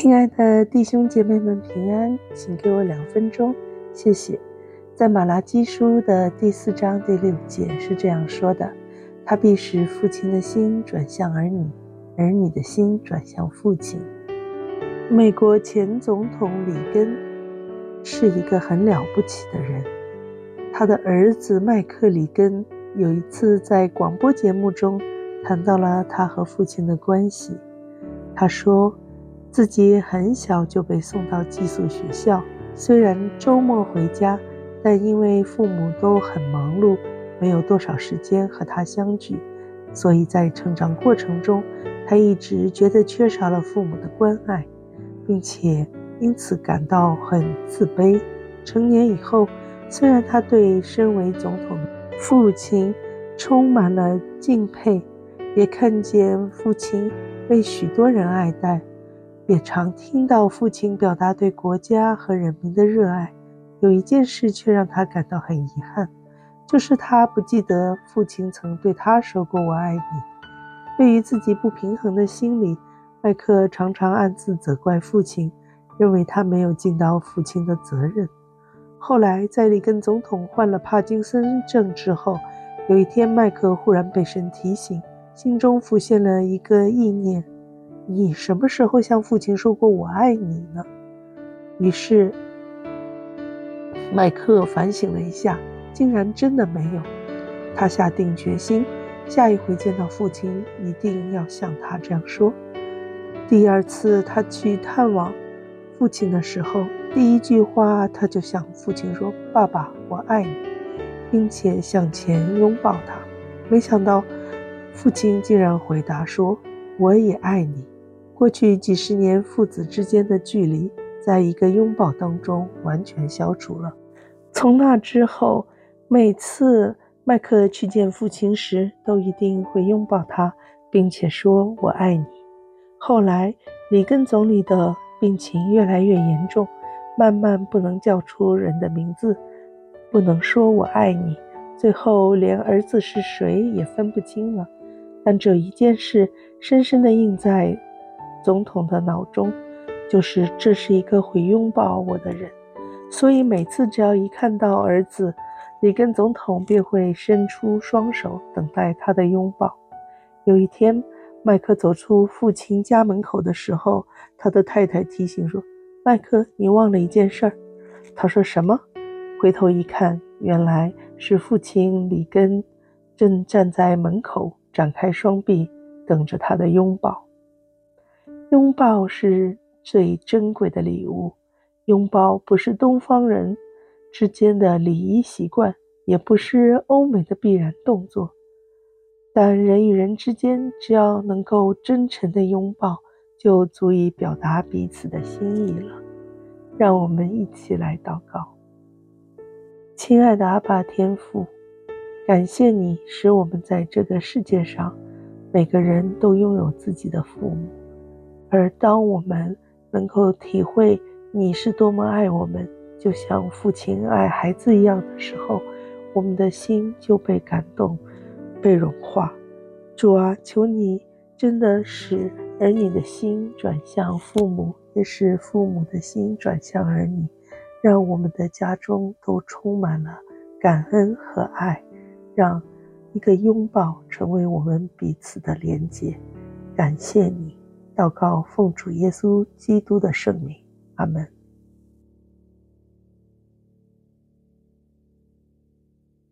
亲爱的弟兄姐妹们平安，请给我两分钟，谢谢。在马拉基书的第四章第六节是这样说的：“他必使父亲的心转向儿女，儿女的心转向父亲。”美国前总统里根是一个很了不起的人。他的儿子麦克里根有一次在广播节目中谈到了他和父亲的关系。他说自己很小就被送到寄宿学校，虽然周末回家。但因为父母都很忙碌，没有多少时间和他相聚，所以在成长过程中，他一直觉得缺少了父母的关爱，并且因此感到很自卑。成年以后，虽然他对身为总统的父亲充满了敬佩，也看见父亲被许多人爱戴，也常听到父亲表达对国家和人民的热爱。有一件事却让他感到很遗憾，就是他不记得父亲曾对他说过“我爱你”。对于自己不平衡的心理，麦克常常暗自责怪父亲，认为他没有尽到父亲的责任。后来，在里根总统患了帕金森症之后，有一天，麦克忽然被神提醒，心中浮现了一个意念：“你什么时候向父亲说过‘我爱你’呢？”于是，麦克反省了一下，竟然真的没有。他下定决心，下一回见到父亲，一定要像他这样说。第二次他去探望父亲的时候，第一句话他就向父亲说：“爸爸，我爱你”，并且向前拥抱他。没想到，父亲竟然回答说：“我也爱你。”过去几十年父子之间的距离，在一个拥抱当中完全消除了。从那之后，每次麦克去见父亲时，都一定会拥抱他，并且说“我爱你”。后来，里根总理的病情越来越严重，慢慢不能叫出人的名字，不能说“我爱你”，最后连儿子是谁也分不清了。但这一件事深深地印在总统的脑中，就是这是一个会拥抱我的人。所以每次只要一看到儿子，里根总统便会伸出双手等待他的拥抱。有一天，麦克走出父亲家门口的时候，他的太太提醒说：“麦克，你忘了一件事儿。”他说：“什么？”回头一看，原来是父亲里根正站在门口，展开双臂等着他的拥抱。拥抱是最珍贵的礼物。拥抱不是东方人之间的礼仪习惯，也不是欧美的必然动作，但人与人之间只要能够真诚的拥抱，就足以表达彼此的心意了。让我们一起来祷告。亲爱的阿爸天父，感谢你使我们在这个世界上，每个人都拥有自己的父母，而当我们能够体会。你是多么爱我们，就像父亲爱孩子一样的时候，我们的心就被感动，被融化。主啊，求你真的使儿女的心转向父母，也使父母的心转向儿女，让我们的家中都充满了感恩和爱，让一个拥抱成为我们彼此的连结。感谢你，祷告奉主耶稣基督的圣名。阿门。